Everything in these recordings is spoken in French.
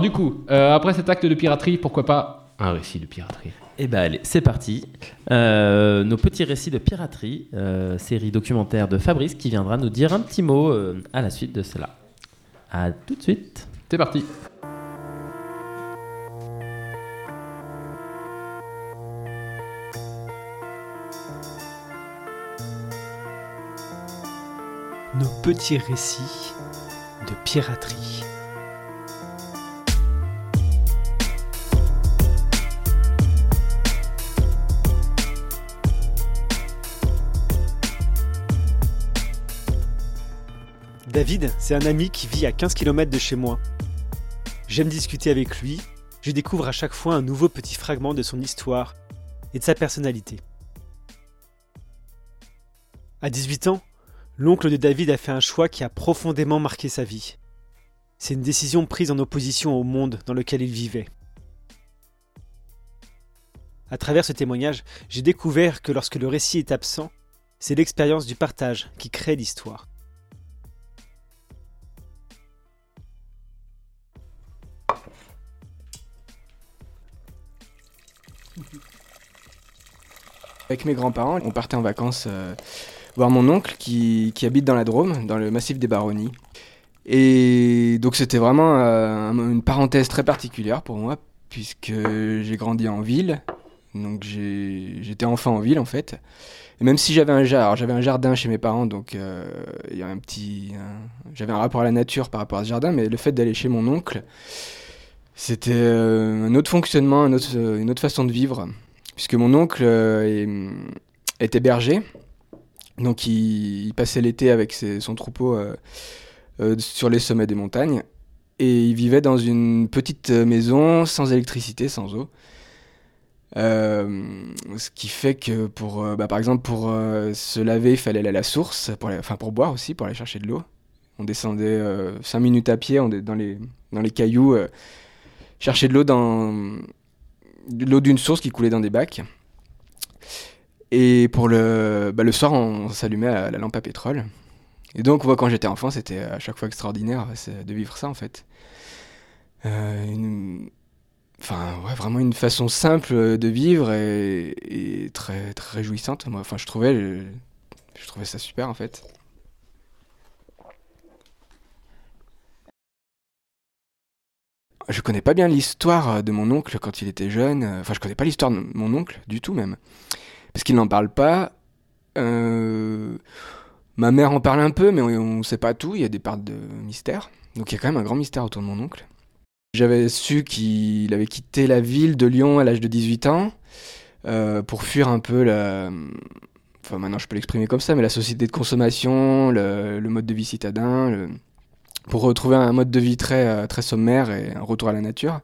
Du coup, euh, après cet acte de piraterie, pourquoi pas un récit de piraterie? Eh ben allez, c'est parti. Euh, nos petits récits de piraterie, euh, série documentaire de Fabrice qui viendra nous dire un petit mot euh, à la suite de cela. À tout de suite. C'est parti. Nos petits récits de piraterie. David, c'est un ami qui vit à 15 km de chez moi. J'aime discuter avec lui, je découvre à chaque fois un nouveau petit fragment de son histoire et de sa personnalité. À 18 ans, l'oncle de David a fait un choix qui a profondément marqué sa vie. C'est une décision prise en opposition au monde dans lequel il vivait. À travers ce témoignage, j'ai découvert que lorsque le récit est absent, c'est l'expérience du partage qui crée l'histoire. Avec mes grands-parents, on partait en vacances euh, voir mon oncle qui, qui habite dans la Drôme, dans le massif des Baronnies. Et donc c'était vraiment euh, un- une parenthèse très particulière pour moi, puisque j'ai grandi en ville. Donc j'étais enfant en ville en fait. Et même si j'avais un jardin, un jardin chez mes parents, donc euh, il un- j'avais un rapport à la nature par rapport à ce jardin, mais le fait d'aller chez mon oncle, c'était euh, un autre fonctionnement, autre- une autre façon de vivre puisque mon oncle euh, était berger. Donc il, passait l'été avec son troupeau euh, euh, sur les sommets des montagnes. Et il vivait dans une petite maison sans électricité, sans eau. Euh, ce qui fait que pour, euh, bah, par exemple, pour euh, se laver, il fallait aller à la source, pour enfin pour boire aussi, pour aller chercher de l'eau. On descendait 5 minutes à pied dans, les, dans les cailloux, euh, chercher de l'eau dans, l'eau d'une source qui coulait dans des bacs. Et pour le, bah, le soir, on s'allumait à la lampe à pétrole. Et donc, quand j'étais enfant, c'était à chaque fois extraordinaire de vivre ça, en fait. Euh, Enfin, ouais, vraiment une façon simple de vivre et, très, très réjouissante. Moi, enfin, je trouvais, je trouvais ça super, en fait. Je connais pas bien l'histoire de mon oncle quand il était jeune. Enfin, je connais pas l'histoire de mon oncle du tout même. Parce qu'il n'en parle pas. Euh, Ma mère en parle un peu, mais on ne sait pas tout. Il y a des parts de mystère. Donc il y a quand même un grand mystère autour de mon oncle. J'avais su qu'il avait quitté la ville de Lyon à l'âge de 18 ans euh, pour fuir un peu la... Enfin maintenant je peux l'exprimer comme ça, mais la société de consommation, le, le mode de vie citadin, le- pour retrouver un mode de vie très, euh, très sommaire et un retour à la nature.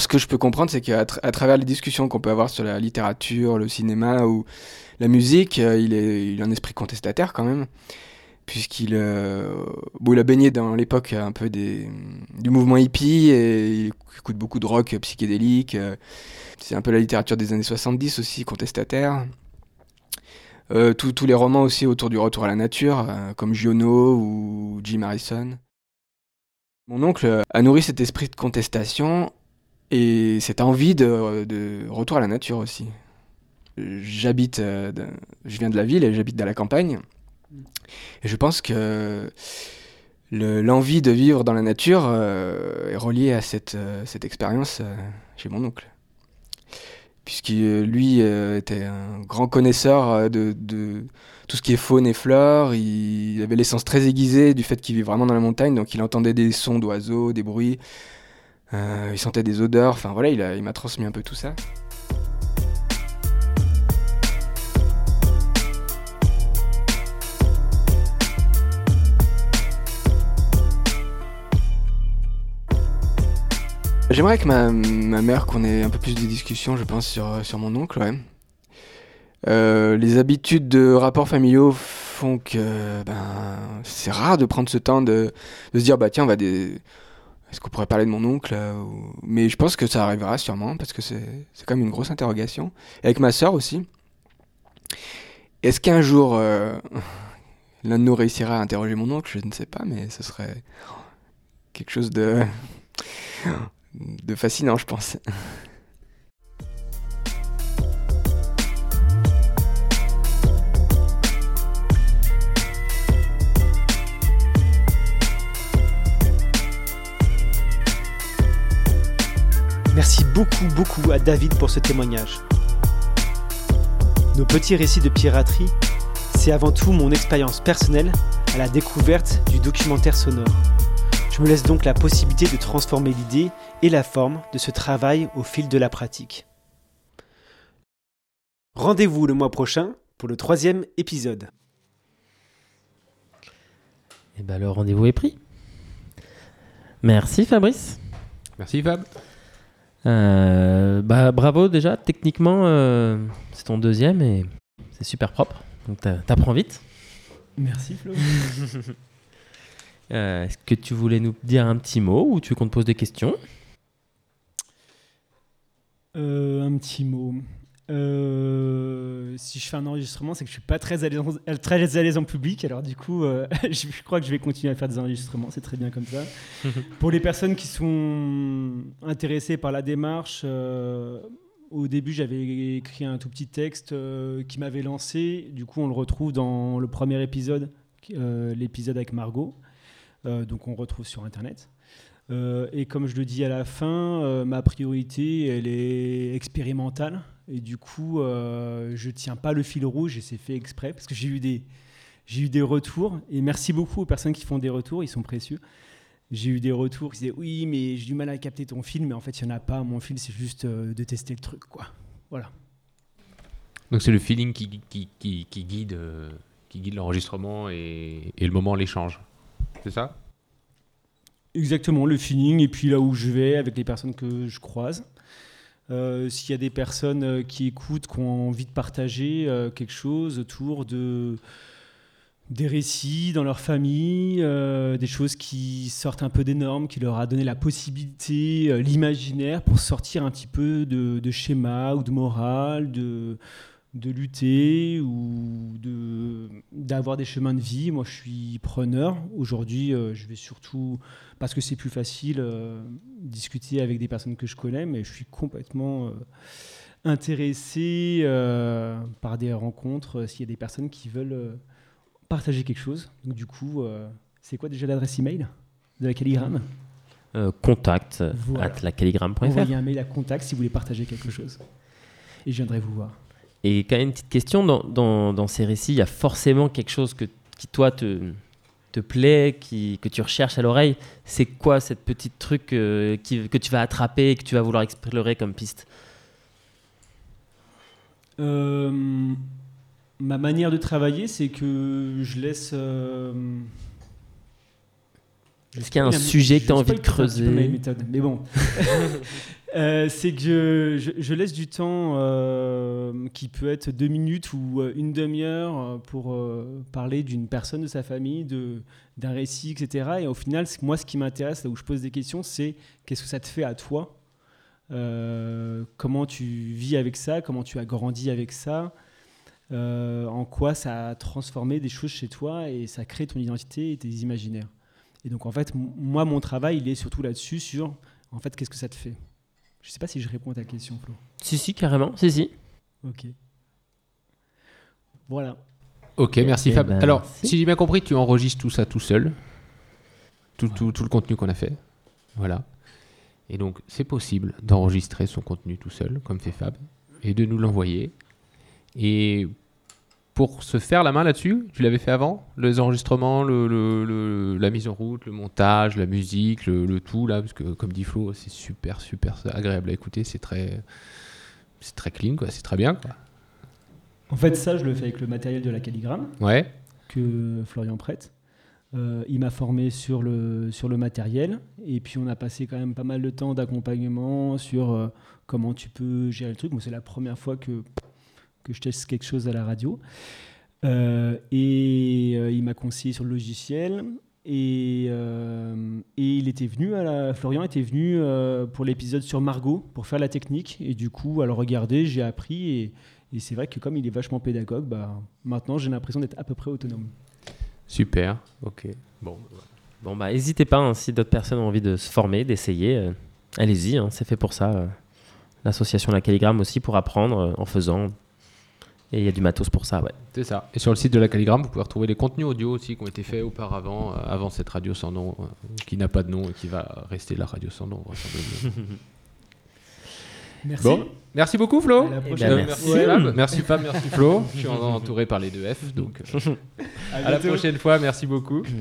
Ce que je peux comprendre, c'est qu'à travers les discussions qu'on peut avoir sur la littérature, le cinéma ou la musique, euh, il, est, il a un esprit contestataire quand même, puisqu'il euh, a baigné dans l'époque un peu des, du mouvement hippie et il écoute beaucoup de rock psychédélique. euh, C'est un peu la littérature des années 70 aussi, contestataire. Euh, tous- les romans aussi autour du retour à la nature, euh, comme Giono ou Jim Harrison. Mon oncle euh, a nourri cet esprit de contestation et cette envie de, retour à la nature aussi. J'habite, je viens de la ville et j'habite dans la campagne. Et je pense que le- l'envie de vivre dans la nature est reliée à cette, expérience chez mon oncle. Puisqu'il lui euh, était un grand connaisseur euh, de, de tout ce qui est faune et flore. Il avait l'essence très aiguisée du fait qu'il vit vraiment dans la montagne, donc il entendait des sons d'oiseaux, des bruits. Euh, il sentait des odeurs, enfin voilà, il a- il m'a transmis un peu tout ça. J'aimerais que ma, ma mère qu'on ait un peu plus de discussions, je pense, sur, sur mon oncle. Euh, les habitudes de rapports familiaux font que ben, c'est rare de prendre ce temps de, de se dire bah tiens on va est-ce qu'on pourrait parler de mon oncle euh, mais je pense que ça arrivera sûrement parce que c'est c'est quand même une grosse interrogation. Avec ma sœur aussi. Est-ce qu'un jour euh, l'un de nous réussira à interroger mon oncle? Je ne sais pas mais ce serait quelque chose de de fascinant, je pense. Merci beaucoup, beaucoup à David pour ce témoignage. Nos petits récits de piraterie, c'est avant tout mon expérience personnelle à la découverte du documentaire sonore. Je me laisse donc la possibilité de transformer l'idée et la forme de ce travail au fil de la pratique. Rendez-vous le mois prochain pour le troisième épisode. Et ben le rendez-vous est pris. Merci Fabrice. Merci Fab. Euh, bah, bravo déjà, techniquement euh, c'est ton deuxième et c'est super propre. Donc t'a- t'apprends vite. Merci Flo. Euh, Est-ce que tu voulais nous dire un petit mot ou tu veux qu'on te pose des questions? Euh, un petit mot. Euh, si je fais un enregistrement, c'est que je suis pas très à l'aise en, très à l'aise en public. Alors du coup, euh, je, crois que je vais continuer à faire des enregistrements. C'est très bien comme ça. Pour les personnes qui sont intéressées par la démarche, euh, au début, j'avais écrit un tout petit texte qui m'avait lancé. Du coup, on le retrouve dans le premier épisode, l'épisode avec Margot. Euh, donc, on retrouve sur Internet. Euh, et comme je le dis à la fin, euh, ma priorité, elle est expérimentale. Et du coup, je tiens pas le fil rouge et c'est fait exprès parce que j'ai eu des, j'ai eu des retours. Et merci beaucoup aux personnes qui font des retours, ils sont précieux. J'ai eu des retours qui disaient oui, mais j'ai du mal à capter ton fil, mais en fait, il n'y en a pas. Mon fil, c'est juste de tester le truc, quoi. Voilà. Donc c'est le feeling qui, guide, qui guide l'enregistrement et le moment, l'échange. C'est ça? Exactement, le feeling et puis là où je vais avec les personnes que je croise. Euh, S'il y a des personnes euh, qui écoutent, qui ont envie de partager euh, quelque chose autour de des récits dans leur famille, des choses qui sortent un peu des normes, qui leur a donné la possibilité, l'imaginaire pour sortir un petit peu de, de schéma ou de morale, de, de lutter ou de d'avoir des chemins de vie. Moi, je suis preneur. Aujourd'hui, euh, je vais surtout parce que c'est plus facile euh, discuter avec des personnes que je connais, mais je suis complètement euh, intéressé par des rencontres. S'il y a des personnes qui veulent partager quelque chose, donc du coup, c'est quoi déjà l'adresse email de la Calligramme? Contact Voilà. at lacalligramme.fr. Envoyez un mail à contact si vous voulez partager quelque chose, et je viendrai vous voir. Et quand même une petite question, dans, ces récits, il y a forcément quelque chose qui, toi, te, plaît, que tu recherches à l'oreille. C'est quoi cette petite truc euh, que tu vas attraper et que tu vas vouloir explorer comme piste? Euh, ma manière de travailler, c'est que je laisse. euh, Est-ce qu'il y a un sujet que tu as envie de creuser mais bon. Euh, c'est que je, je- je laisse du temps euh, qui peut être deux minutes ou euh, une demi-heure pour parler d'une personne de sa famille, d'un récit, etc. Et au final, moi, ce qui m'intéresse, là où je pose des questions, c'est qu'est-ce que ça te fait à toi? Comment tu vis avec ça? Comment tu as grandi avec ça? En quoi ça a transformé des choses chez toi? Et ça crée ton identité et tes imaginaires et donc en fait, moi, mon travail, il est surtout là-dessus, sur en fait, qu'est-ce que ça te fait? Je sais pas si je réponds à ta question, Flo. Si, si, carrément. Si, si. Ok. Voilà. Ok, merci Eh Fab. ben, Alors, merci. si j'ai bien compris, tu enregistres tout ça tout seul. Tout, tout, tout le contenu qu'on a fait. Voilà. Et donc, c'est possible d'enregistrer son contenu tout seul, comme fait Fab, et de nous l'envoyer. Et pour se faire la main là-dessus, tu l'avais fait avant Les enregistrements, le, le- le- la mise en route, le montage, la musique, le, tout, là, parce que comme dit Flo, c'est super, super agréable à écouter. C'est très, c'est très clean, quoi. C'est très bien, quoi. En fait, ça, je le fais avec le matériel de la calligramme Ouais. que Florian prête. Euh, il m'a formé sur le, sur le matériel et puis on a passé quand même pas mal de temps d'accompagnement sur euh, comment tu peux gérer le truc. Moi, c'est la première fois que, que je teste quelque chose à la radio. Euh, et euh, il m'a conseillé sur le logiciel. Et, euh, et il était venu, à Florian était venu pour l'épisode sur Margot pour faire la technique. Et du coup, à le regarder, j'ai appris. Et, et c'est vrai que comme il est vachement pédagogue, bah, maintenant j'ai l'impression d'être à peu près autonome. Super. Ok. Bon. Bon, bah, n'hésitez pas, hein, si d'autres personnes ont envie de se former, d'essayer, Allez-y, hein, c'est fait pour ça. L'association La Calligramme aussi pour apprendre en faisant. Et il y a du matos pour ça, ouais. C'est ça. Et sur le site de la Calligramme, vous pouvez retrouver les contenus audio aussi qui ont été faits auparavant, euh, avant cette radio sans nom, euh, qui n'a pas de nom et qui va rester la radio sans nom. vraisemblablement. Merci. bon, merci beaucoup Flo. À la Eh prochaine. ben, merci. Fab, merci Fab, merci Flo. Je suis en- entouré par les deux F, donc euh, à la prochaine fois. Merci beaucoup.